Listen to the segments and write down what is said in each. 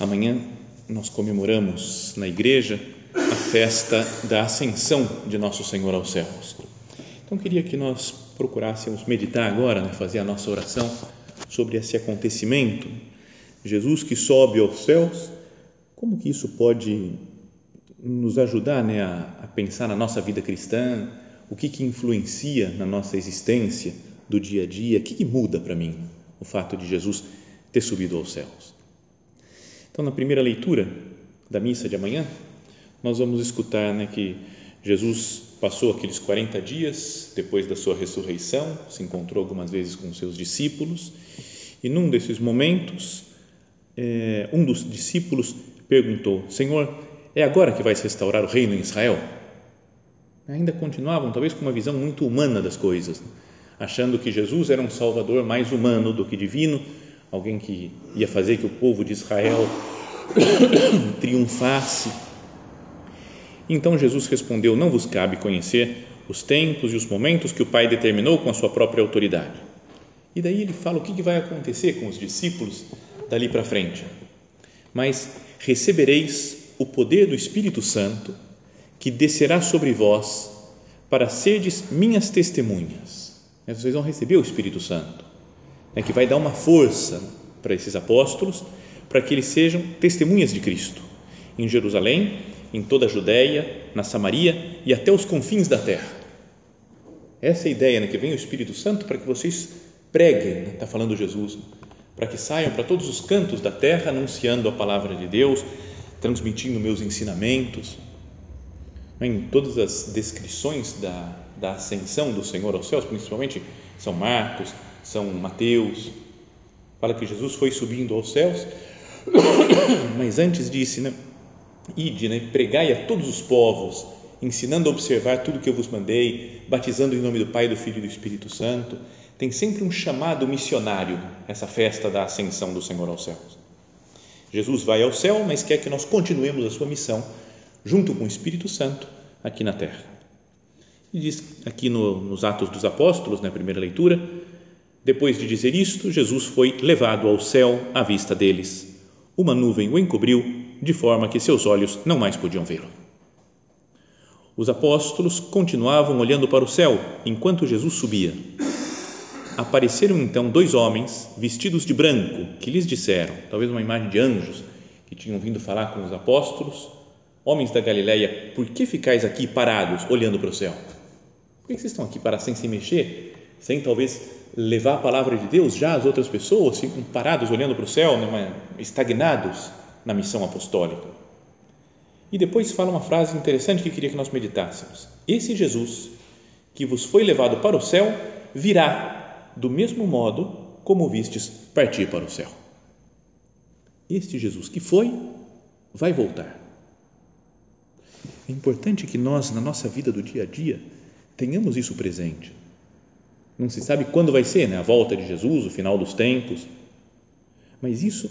Amanhã nós comemoramos na igreja a festa da ascensão de nosso Senhor aos céus. Então queria que nós procurássemos meditar agora, né, fazer a nossa oração sobre esse acontecimento. Jesus que sobe aos céus, como que isso pode nos ajudar né, a, a pensar na nossa vida cristã, o que, que influencia na nossa existência do dia a dia, o que, que muda para mim o fato de Jesus ter subido aos céus. Então, na primeira leitura da missa de amanhã, nós vamos escutar né, que Jesus passou aqueles 40 dias depois da sua ressurreição, se encontrou algumas vezes com seus discípulos e num desses momentos, é, um dos discípulos perguntou: Senhor, é agora que vai se restaurar o reino em Israel? Ainda continuavam, talvez com uma visão muito humana das coisas, achando que Jesus era um salvador mais humano do que divino, alguém que ia fazer que o povo de Israel triunfasse. Então Jesus respondeu: Não vos cabe conhecer os tempos e os momentos que o Pai determinou com a sua própria autoridade. E daí ele fala o que vai acontecer com os discípulos dali para frente. Mas recebereis o poder do Espírito Santo que descerá sobre vós para serdes minhas testemunhas. Vocês vão receber o Espírito Santo, né, que vai dar uma força para esses apóstolos, para que eles sejam testemunhas de Cristo em Jerusalém, em toda a Judéia, na Samaria e até os confins da terra. Essa é a ideia, né, que vem o Espírito Santo para que vocês preguem, está né, falando Jesus, para que saiam para todos os cantos da terra anunciando a palavra de Deus, transmitindo meus ensinamentos. Em todas as descrições da, da ascensão do Senhor aos céus, principalmente São Marcos, São Mateus, fala que Jesus foi subindo aos céus, mas antes disse, né? Ide, né? pregai a todos os povos, ensinando a observar tudo que eu vos mandei, batizando em nome do Pai, do Filho e do Espírito Santo. Tem sempre um chamado missionário, essa festa da ascensão do Senhor aos céus. Jesus vai ao céu, mas quer que nós continuemos a sua missão junto com o Espírito Santo aqui na terra. E diz aqui no, nos Atos dos Apóstolos, na primeira leitura, depois de dizer isto, Jesus foi levado ao céu à vista deles. Uma nuvem o encobriu, de forma que seus olhos não mais podiam vê-lo. Os apóstolos continuavam olhando para o céu enquanto Jesus subia. Apareceram então dois homens vestidos de branco que lhes disseram, talvez uma imagem de anjos que tinham vindo falar com os apóstolos: Homens da Galileia, por que ficais aqui parados olhando para o céu? Por que vocês estão aqui parados sem se mexer, sem talvez levar a palavra de Deus já às outras pessoas, ficam parados olhando para o céu, né, estagnados na missão apostólica. E depois fala uma frase interessante que queria que nós meditássemos. Esse Jesus que vos foi levado para o céu virá do mesmo modo como vistes partir para o céu. Este Jesus que foi, vai voltar. É importante que nós, na nossa vida do dia a dia, tenhamos isso presente não se sabe quando vai ser, né? A volta de Jesus, o final dos tempos. Mas isso,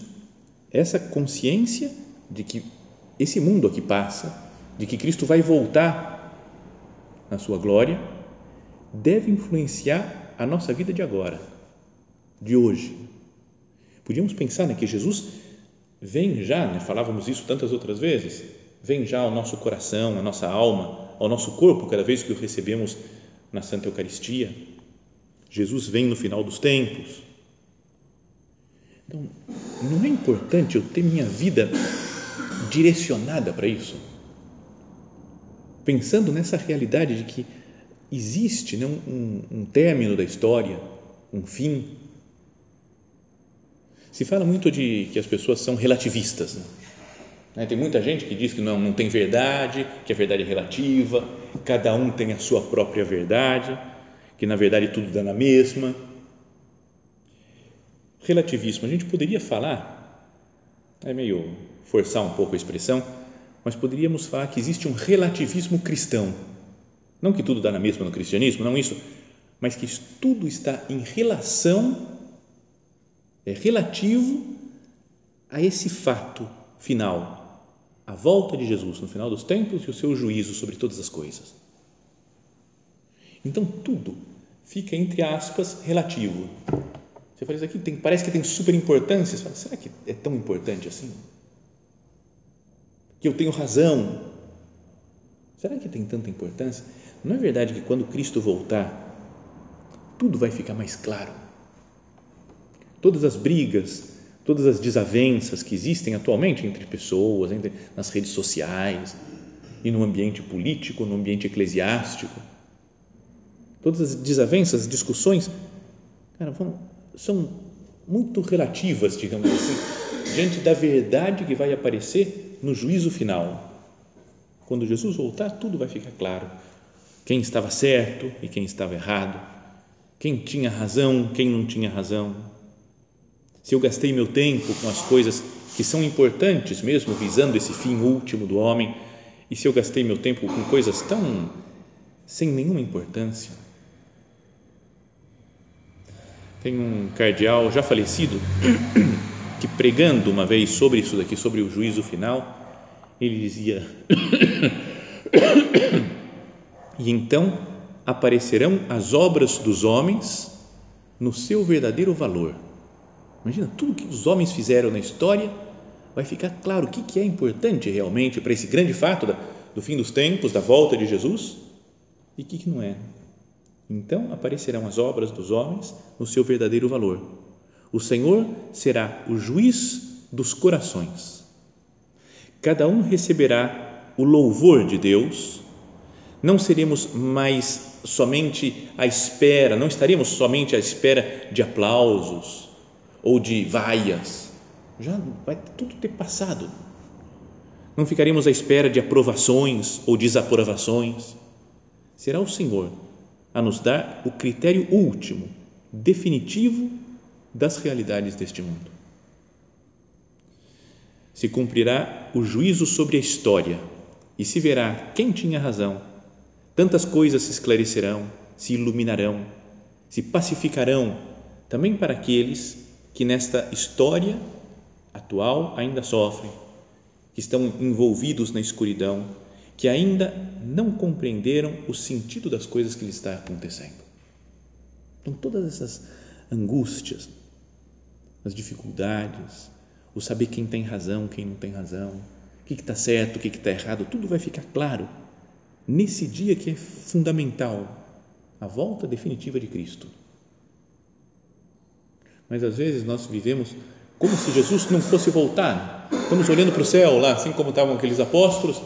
essa consciência de que esse mundo aqui passa, de que Cristo vai voltar na sua glória, deve influenciar a nossa vida de agora, de hoje. Podíamos pensar né, que Jesus vem já, né, falávamos isso tantas outras vezes, vem já ao nosso coração, à nossa alma, ao nosso corpo, cada vez que o recebemos na Santa Eucaristia Jesus vem no final dos tempos. Então, não é importante eu ter minha vida direcionada para isso? Pensando nessa realidade de que existe né, um, um término da história, um fim. Se fala muito de que as pessoas são relativistas. Né? Tem muita gente que diz que não, não tem verdade, que a verdade é relativa, cada um tem a sua própria verdade que na verdade tudo dá na mesma. Relativismo, a gente poderia falar, é meio forçar um pouco a expressão, mas poderíamos falar que existe um relativismo cristão. Não que tudo dá na mesma no cristianismo, não isso, mas que tudo está em relação, é relativo a esse fato final, a volta de Jesus no final dos tempos e o seu juízo sobre todas as coisas. Então, tudo fica, entre aspas, relativo. Você fala, isso aqui tem, parece que tem super importância. Você fala, será que é tão importante assim? Que eu tenho razão. Será que tem tanta importância? Não é verdade que quando Cristo voltar, tudo vai ficar mais claro? Todas as brigas, todas as desavenças que existem atualmente entre pessoas, entre, nas redes sociais e no ambiente político, no ambiente eclesiástico, todas as desavenças, as discussões, cara, vão, são muito relativas, digamos assim, diante da verdade que vai aparecer no juízo final. Quando Jesus voltar, tudo vai ficar claro. Quem estava certo e quem estava errado, quem tinha razão, quem não tinha razão se eu gastei meu tempo com as coisas que são importantes mesmo, visando esse fim último do homem, e se eu gastei meu tempo com coisas tão sem nenhuma importância. Tem um cardeal já falecido que pregando uma vez sobre isso daqui, sobre o juízo final, ele dizia: E então aparecerão as obras dos homens no seu verdadeiro valor Imagina tudo que os homens fizeram na história, vai ficar claro o que, que é importante realmente para esse grande fato da, do fim dos tempos, da volta de Jesus e o que, que não é. Então aparecerão as obras dos homens no seu verdadeiro valor. O Senhor será o juiz dos corações. Cada um receberá o louvor de Deus. Não seremos mais somente à espera, não estaremos somente à espera de aplausos, ou de vaias, já vai tudo ter passado. Não ficaremos à espera de aprovações ou desaprovações. Será o Senhor a nos dar o critério último, definitivo das realidades deste mundo. Se cumprirá o juízo sobre a história e se verá quem tinha razão. Tantas coisas se esclarecerão, se iluminarão, se pacificarão também para aqueles que nesta história atual ainda sofrem, que estão envolvidos na escuridão, que ainda não compreenderam o sentido das coisas que lhes está acontecendo. Então, todas essas angústias, as dificuldades, o saber quem tem razão, quem não tem razão, o que está certo, o que está errado, tudo vai ficar claro nesse dia que é fundamental a volta definitiva de Cristo mas às vezes nós vivemos como se Jesus não fosse voltar. Estamos olhando para o céu lá, assim como estavam aqueles apóstolos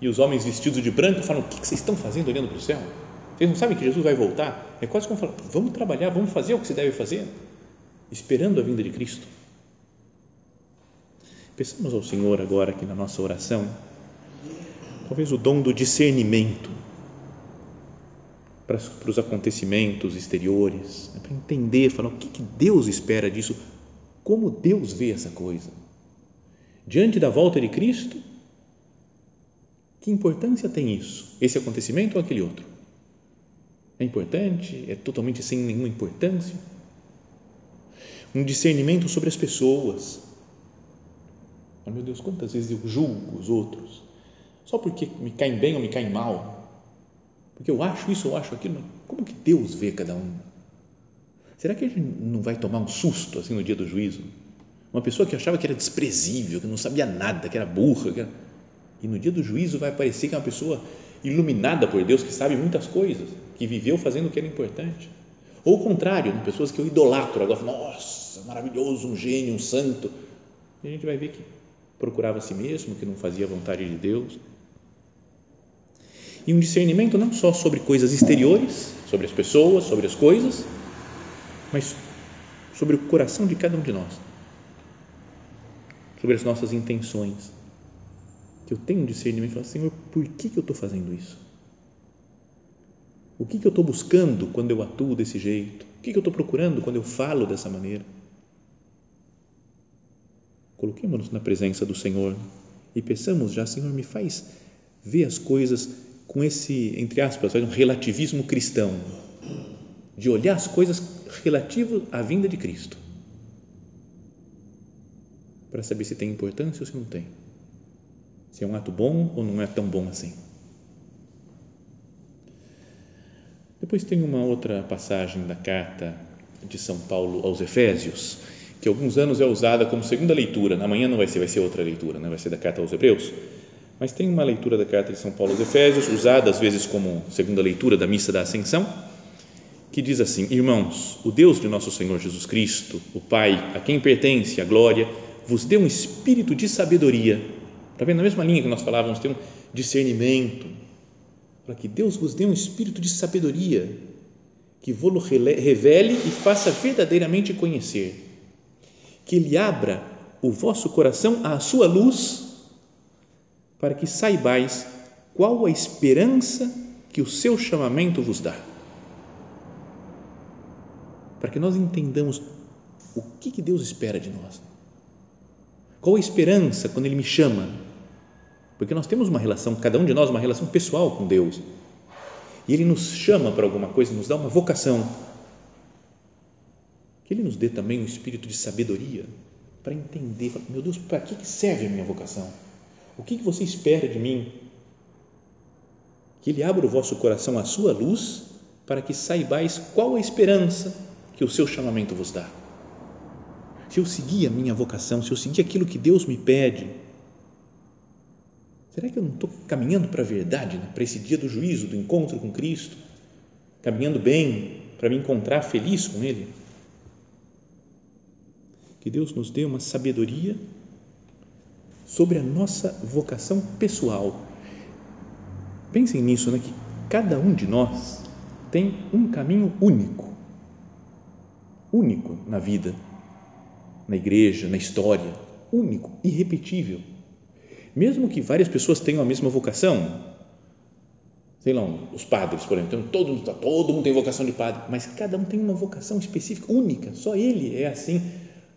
e os homens vestidos de branco falam: O que vocês estão fazendo olhando para o céu? Vocês não sabem que Jesus vai voltar? É quase como falar: Vamos trabalhar, vamos fazer o que se deve fazer, esperando a vinda de Cristo. Peçamos ao Senhor agora aqui na nossa oração, talvez o dom do discernimento para, para os acontecimentos exteriores, né, para entender, falar o que, que Deus espera disso, como Deus vê essa coisa. Diante da volta de Cristo, que importância tem isso? Esse acontecimento ou aquele outro? É importante? É totalmente sem nenhuma importância? Um discernimento sobre as pessoas. Oh, meu Deus, quantas vezes eu julgo os outros só porque me caem bem ou me caem mal? Porque eu acho isso, eu acho aquilo, como que Deus vê cada um? Será que gente não vai tomar um susto assim no dia do juízo? Uma pessoa que achava que era desprezível, que não sabia nada, que era burra, que era... e no dia do juízo vai aparecer que é uma pessoa iluminada por Deus, que sabe muitas coisas, que viveu fazendo o que era importante. Ou o contrário, pessoas que eu idolatro agora, nossa, maravilhoso, um gênio, um santo. E a gente vai ver que procurava a si mesmo, que não fazia a vontade de Deus, e um discernimento não só sobre coisas exteriores, sobre as pessoas, sobre as coisas, mas sobre o coração de cada um de nós, sobre as nossas intenções. Que eu tenho um discernimento e falo, Senhor, por que, que eu estou fazendo isso? O que, que eu estou buscando quando eu atuo desse jeito? O que, que eu estou procurando quando eu falo dessa maneira? Coloquemos-nos na presença do Senhor e peçamos já, Senhor, me faz ver as coisas com esse, entre aspas, um relativismo cristão, de olhar as coisas relativas à vinda de Cristo, para saber se tem importância ou se não tem, se é um ato bom ou não é tão bom assim. Depois tem uma outra passagem da carta de São Paulo aos Efésios, que alguns anos é usada como segunda leitura. Amanhã não vai ser, vai ser outra leitura, né? vai ser da carta aos Hebreus. Mas tem uma leitura da carta de São Paulo aos Efésios, usada às vezes como segunda leitura da missa da Ascensão, que diz assim: Irmãos, o Deus de nosso Senhor Jesus Cristo, o Pai, a quem pertence a glória, vos deu um espírito de sabedoria. Está vendo? Na mesma linha que nós falávamos, tem um discernimento. Para que Deus vos dê um espírito de sabedoria, que vos revele e faça verdadeiramente conhecer. Que Ele abra o vosso coração à sua luz, para que saibais qual a esperança que o seu chamamento vos dá. Para que nós entendamos o que, que Deus espera de nós qual a esperança quando Ele me chama? Porque nós temos uma relação, cada um de nós, uma relação pessoal com Deus. E Ele nos chama para alguma coisa, nos dá uma vocação. Que Ele nos dê também um espírito de sabedoria para entender, meu Deus, para que serve a minha vocação? O que você espera de mim? Que Ele abra o vosso coração à sua luz para que saibais qual a esperança que o seu chamamento vos dá se eu seguir a minha vocação, se eu seguir aquilo que Deus me pede, será que eu não estou caminhando para a verdade, né? para esse dia do juízo, do encontro com Cristo? Caminhando bem para me encontrar feliz com Ele? Que Deus nos dê uma sabedoria sobre a nossa vocação pessoal. Pensem nisso, né? que cada um de nós tem um caminho único, único na vida na igreja, na história, único, irrepetível. Mesmo que várias pessoas tenham a mesma vocação, sei lá, os padres, por exemplo, todo, mundo, todo mundo tem vocação de padre, mas cada um tem uma vocação específica, única, só ele é assim,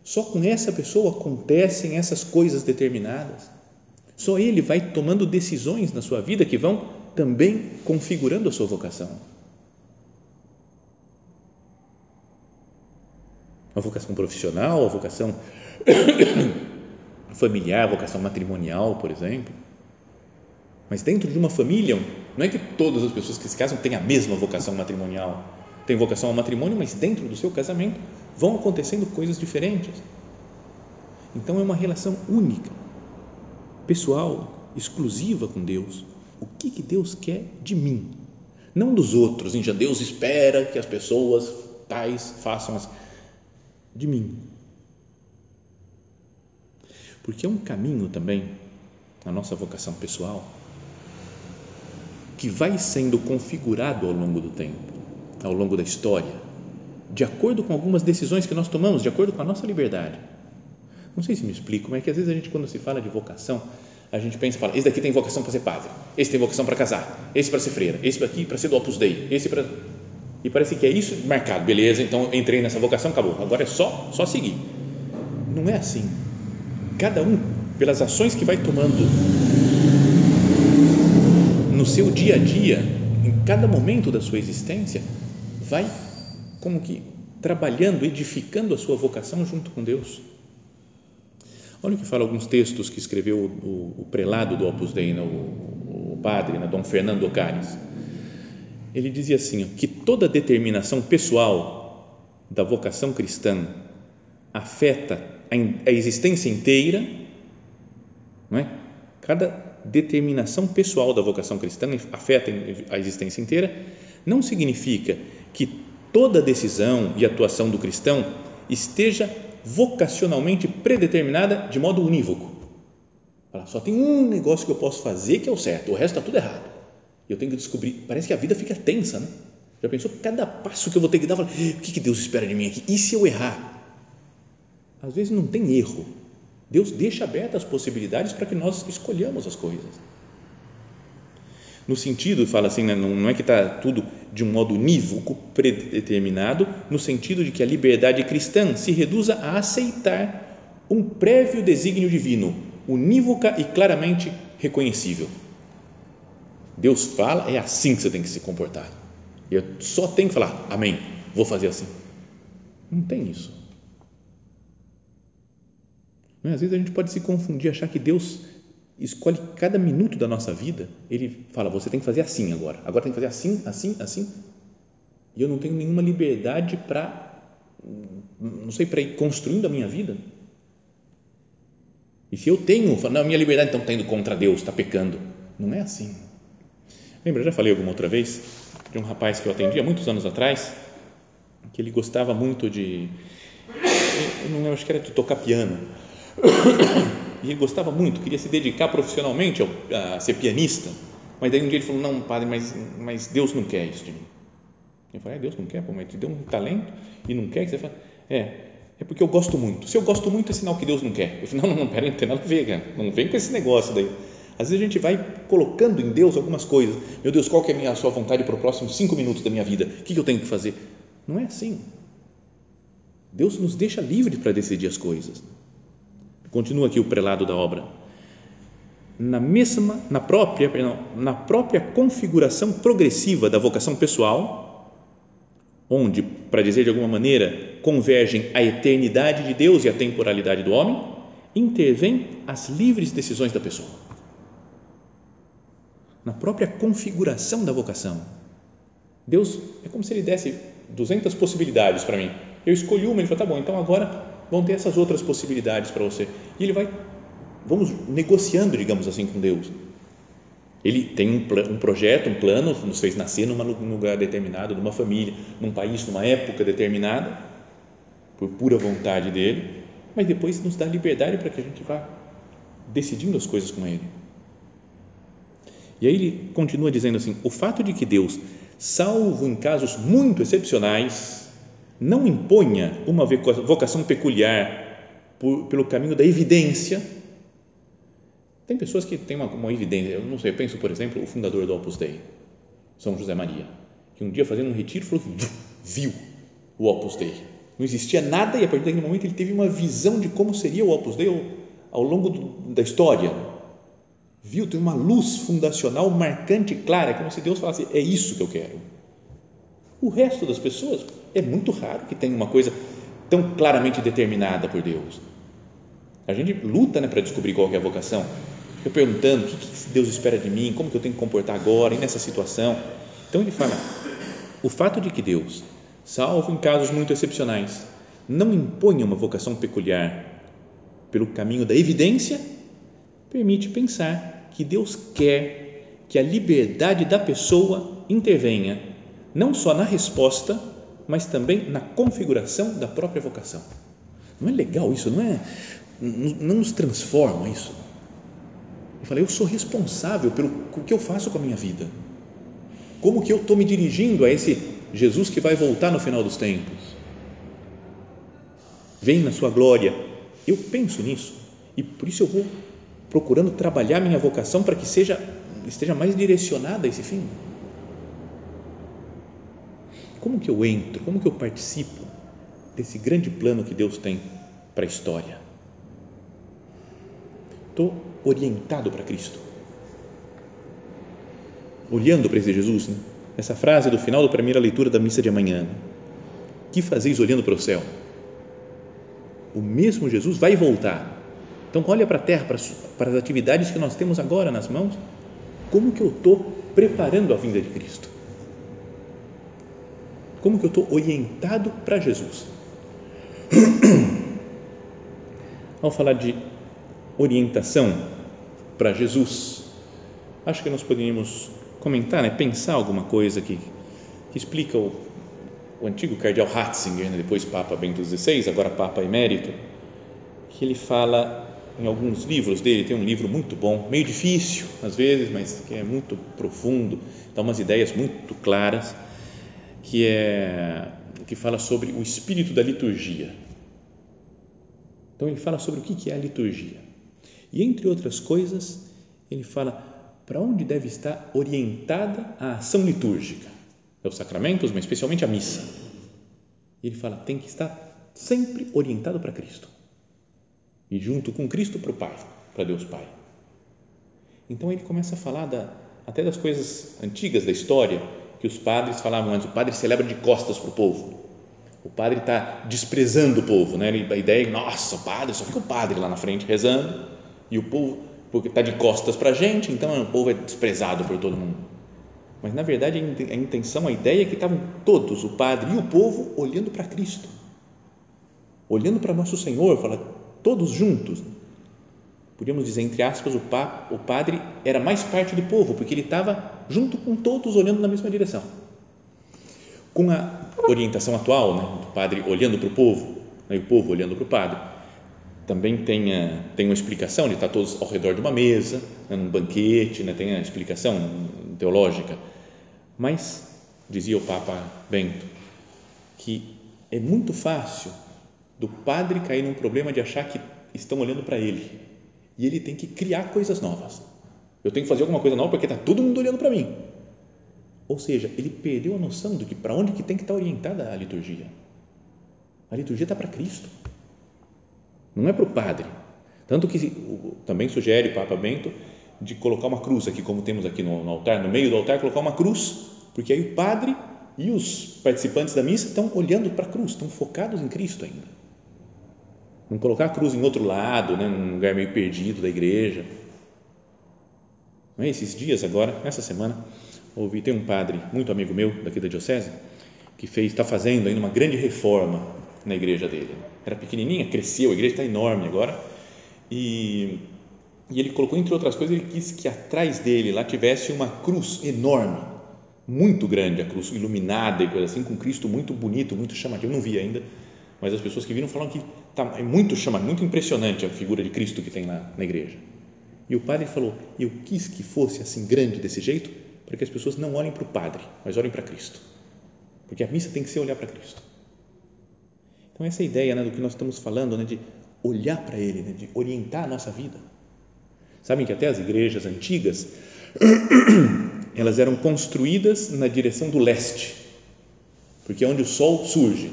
só com essa pessoa acontecem essas coisas determinadas, só ele vai tomando decisões na sua vida que vão também configurando a sua vocação. a vocação profissional, a vocação familiar, vocação matrimonial, por exemplo. Mas dentro de uma família, não é que todas as pessoas que se casam têm a mesma vocação matrimonial. Tem vocação ao matrimônio, mas dentro do seu casamento vão acontecendo coisas diferentes. Então é uma relação única, pessoal, exclusiva com Deus. O que, que Deus quer de mim? Não dos outros. Já Deus espera que as pessoas tais façam as de mim. Porque é um caminho também, a nossa vocação pessoal, que vai sendo configurado ao longo do tempo, ao longo da história, de acordo com algumas decisões que nós tomamos, de acordo com a nossa liberdade. Não sei se me explico, mas é que às vezes a gente, quando se fala de vocação, a gente pensa, fala, esse daqui tem vocação para ser padre, esse tem vocação para casar, esse para ser freira, esse daqui para ser do Opus Dei, esse para e parece que é isso marcado, beleza, então entrei nessa vocação, acabou. Agora é só, só seguir. Não é assim. Cada um, pelas ações que vai tomando no seu dia a dia, em cada momento da sua existência, vai como que trabalhando, edificando a sua vocação junto com Deus. Olha o que fala alguns textos que escreveu o, o, prelado do Opus Dei, né, o, o padre, né, Dom Fernando Ocares ele dizia assim, que toda determinação pessoal da vocação cristã afeta a existência inteira, não é? Cada determinação pessoal da vocação cristã afeta a existência inteira, não significa que toda decisão e atuação do cristão esteja vocacionalmente predeterminada de modo unívoco. Só tem um negócio que eu posso fazer que é o certo, o resto está tudo errado eu tenho que descobrir. Parece que a vida fica tensa, né? Já pensou? Cada passo que eu vou ter que dar, falo, o que Deus espera de mim aqui? E se eu errar? Às vezes não tem erro. Deus deixa abertas as possibilidades para que nós escolhamos as coisas. No sentido, fala assim, né, não é que está tudo de um modo unívoco, predeterminado, no sentido de que a liberdade cristã se reduza a aceitar um prévio desígnio divino, unívoca e claramente reconhecível Deus fala, é assim que você tem que se comportar. Eu só tenho que falar, amém, vou fazer assim. Não tem isso. Às vezes a gente pode se confundir, achar que Deus escolhe cada minuto da nossa vida, Ele fala, você tem que fazer assim agora, agora tem que fazer assim, assim, assim, e eu não tenho nenhuma liberdade para não sei, para ir construindo a minha vida? E se eu tenho, não, minha liberdade então está indo contra Deus, está pecando. Não é assim. Lembra, eu já falei alguma outra vez de um rapaz que eu atendi há muitos anos atrás, que ele gostava muito de, eu não lembro, acho que era de tocar piano. E ele gostava muito, queria se dedicar profissionalmente a ser pianista. Mas daí um dia ele falou: Não, padre, mas, mas Deus não quer isso de mim. Eu falei: é, Deus não quer, pô, mas te deu um talento e não quer. Você fala: É, é porque eu gosto muito. Se eu gosto muito, é sinal que Deus não quer. Eu falei: Não, não, peraí, não tem nada a ver, cara. Não vem com esse negócio daí. Às vezes a gente vai colocando em Deus algumas coisas. Meu Deus, qual que é a, minha, a sua vontade para os próximos cinco minutos da minha vida? O que, que eu tenho que fazer? Não é assim. Deus nos deixa livres para decidir as coisas. Continua aqui o prelado da obra. Na mesma, na própria, na própria configuração progressiva da vocação pessoal, onde, para dizer de alguma maneira, convergem a eternidade de Deus e a temporalidade do homem, intervém as livres decisões da pessoa. Na própria configuração da vocação. Deus é como se ele desse 200 possibilidades para mim. Eu escolhi uma, ele falou, tá bom, então agora vão ter essas outras possibilidades para você. E ele vai, vamos negociando, digamos assim, com Deus. Ele tem um, um projeto, um plano, nos fez nascer num lugar determinado, numa família, num país, numa época determinada, por pura vontade dele, mas depois nos dá liberdade para que a gente vá decidindo as coisas com ele. E aí ele continua dizendo assim: o fato de que Deus, salvo em casos muito excepcionais, não imponha uma vocação peculiar por, pelo caminho da evidência. Tem pessoas que têm uma, uma evidência, eu não sei, eu penso, por exemplo, o fundador do Opus Dei, São José Maria, que um dia fazendo um retiro falou que viu o Opus Dei. Não existia nada e a partir daquele momento ele teve uma visão de como seria o Opus Dei ao, longo do, da história. Viu, tem uma luz fundacional marcante, clara, como se Deus falasse: é isso que eu quero. O resto das pessoas é muito raro que tenha uma coisa tão claramente determinada por Deus. A gente luta né, para descobrir qual é a vocação. Eu perguntando o que, que Deus espera de mim, como que eu tenho que comportar agora e nessa situação. Então ele fala: o fato de que Deus, salvo em casos muito excepcionais, não impõe uma vocação peculiar pelo caminho da evidência, permite pensar que Deus quer que a liberdade da pessoa intervenha não só na resposta, mas também na configuração da própria vocação. Não é legal isso? Não é? Não nos transforma isso? Eu falei, eu sou responsável pelo que eu faço com a minha vida. Como que eu estou me dirigindo a esse Jesus que vai voltar no final dos tempos? Vem na sua glória. Eu penso nisso e por isso eu vou procurando trabalhar minha vocação para que seja esteja mais direcionada a esse fim. Como que eu entro? Como que eu participo desse grande plano que Deus tem para a história? Estou orientado para Cristo. Olhando para esse Jesus, né? essa frase do final da primeira leitura da missa de amanhã. Que fazeis olhando para o céu? O mesmo Jesus vai voltar. Então, olha para a terra, para, para as atividades que nós temos agora nas mãos. Como que eu estou preparando a vinda de Cristo? Como que eu estou orientado para Jesus? Ao falar de orientação para Jesus, acho que nós poderíamos comentar, né, pensar alguma coisa que, que explica o, o antigo cardeal Ratzinger, né, depois Papa Bento XVI, agora Papa Emérito, que ele fala em alguns livros dele, tem um livro muito bom, meio difícil às vezes, mas que é muito profundo, dá umas ideias muito claras que é que fala sobre o espírito da liturgia. Então ele fala sobre o que é a liturgia. E entre outras coisas, ele fala para onde deve estar orientada a ação litúrgica. É os sacramentos, mas especialmente a missa. Ele fala tem que estar sempre orientado para Cristo. E junto com Cristo para o Pai, para Deus Pai. Então ele começa a falar da, até das coisas antigas da história, que os padres falavam antes, o padre celebra de costas para o povo. O padre está desprezando o povo, né? a ideia é, nossa, o padre, só fica o padre lá na frente rezando e o povo, porque está de costas para a gente, então o povo é desprezado por todo mundo. Mas na verdade a intenção, a ideia é que estavam todos, o padre e o povo, olhando para Cristo. olhando para nosso Senhor, fala, todos juntos. Podíamos dizer, entre aspas, o, pa, o padre era mais parte do povo, porque ele estava junto com todos, olhando na mesma direção. Com a orientação atual, né, do padre olhando para o povo, né, e o povo olhando para o padre, também tem, a, tem uma explicação de estar todos ao redor de uma mesa, né, num banquete, né, tem a explicação teológica. Mas, dizia o Papa Bento, que é muito fácil do padre cair num problema de achar que estão olhando para ele e ele tem que criar coisas novas. Eu tenho que fazer alguma coisa nova porque está todo mundo olhando para mim. Ou seja, ele perdeu a noção de que para onde que tem que estar orientada a liturgia. A liturgia está para Cristo, não é para o padre. Tanto que também sugere o Papa Bento de colocar uma cruz aqui, como temos aqui no, no altar, no meio do altar, colocar uma cruz, porque aí o padre e os participantes da missa estão olhando para a cruz, estão focados em Cristo ainda. Não colocar a cruz em outro lado, né, num lugar meio perdido da igreja. Não é? Esses dias agora, essa semana, ouvi, tem um padre muito amigo meu daqui da diocese, que fez, está fazendo ainda uma grande reforma na igreja dele. Era pequenininha, cresceu, a igreja está enorme agora, e, e ele colocou, entre outras coisas, ele quis que atrás dele lá tivesse uma cruz enorme, muito grande a cruz, iluminada e coisa assim, com Cristo muito bonito, muito chamativo. Eu não vi ainda, mas as pessoas que viram falam que tá, é muito chamativo, muito impressionante a figura de Cristo que tem lá na igreja. E o padre falou: Eu quis que fosse assim grande desse jeito, para que as pessoas não olhem para o padre, mas olhem para Cristo. Porque a missa tem que ser olhar para Cristo. Então, essa é ideia né, do que nós estamos falando, né, de olhar para Ele, né, de orientar a nossa vida. Sabem que até as igrejas antigas elas eram construídas na direção do leste, porque é onde o sol surge.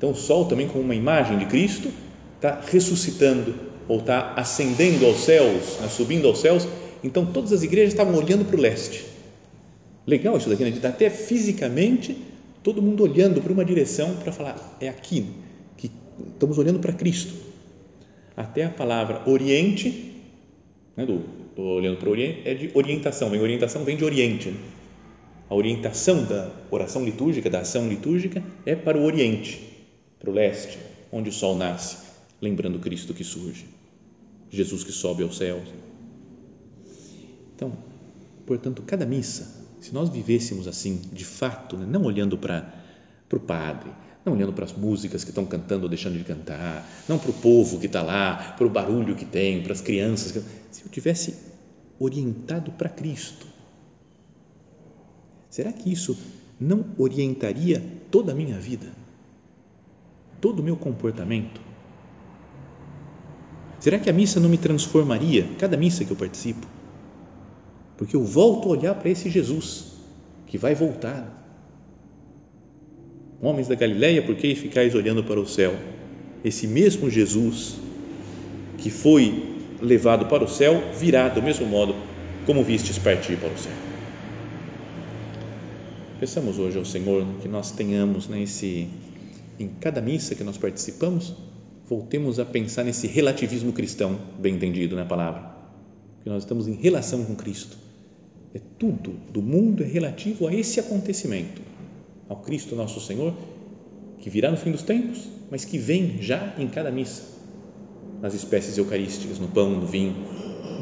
Então, o sol também, como uma imagem de Cristo, está ressuscitando ou está ascendendo aos céus, né, subindo aos céus. Então, todas as igrejas estavam olhando para o leste. Legal isso daqui, né? de até fisicamente todo mundo olhando para uma direção para falar, é aqui que estamos olhando para Cristo. Até a palavra Oriente, né, do olhando para o Oriente, é de orientação, vem orientação vem de Oriente. Né? A orientação da oração litúrgica, da ação litúrgica, é para o Oriente, para o leste, onde o sol nasce, lembrando Cristo que surge, Jesus que sobe aos céus. Então, portanto, cada missa, se nós vivêssemos assim, de fato, né, não olhando para, para o padre, não olhando para as músicas que estão cantando ou deixando de cantar, não para o povo que está lá, para o barulho que tem, para as crianças. Se eu tivesse orientado para Cristo, será que isso não orientaria toda a minha vida? Todo o meu comportamento? Será que a missa não me transformaria, cada missa que eu participo? Porque eu volto a olhar para esse Jesus que vai voltar Homens da Galileia, por que ficais olhando para o céu? Esse mesmo Jesus que foi levado para o céu virá do mesmo modo como vistes partir para o céu. Peçamos hoje ao Senhor que nós tenhamos nesse em cada missa que nós participamos, voltemos a pensar nesse relativismo cristão, bem entendido na palavra, que nós estamos em relação com Cristo. É tudo do mundo é relativo a esse acontecimento ao Cristo nosso Senhor, que virá no fim dos tempos, mas que vem já em cada missa, nas espécies eucarísticas, no pão, no vinho,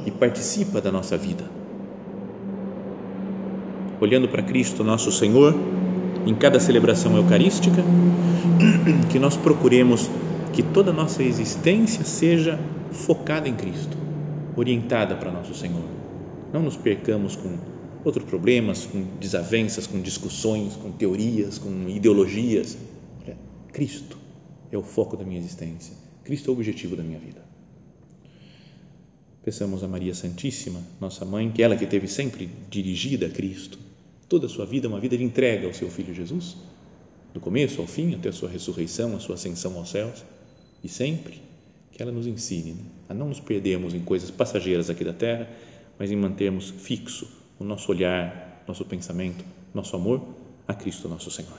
e participa da nossa vida. Olhando para Cristo nosso Senhor, em cada celebração eucarística, que nós procuremos que toda a nossa existência seja focada em Cristo, orientada para nosso Senhor. Não nos percamos com outros problemas, com desavenças, com discussões, com teorias, com ideologias. Olha, Cristo é o foco da minha existência. Cristo é o objetivo da minha vida. Pensamos a Maria Santíssima, nossa mãe, que ela que teve sempre dirigida a Cristo, toda a sua vida uma vida de entrega ao seu filho Jesus, do começo ao fim, até a sua ressurreição, a sua ascensão aos céus, e sempre que ela nos ensine né, a não nos perdermos em coisas passageiras aqui da terra, mas em mantermos fixo o nosso olhar, nosso pensamento, nosso amor a Cristo nosso Senhor.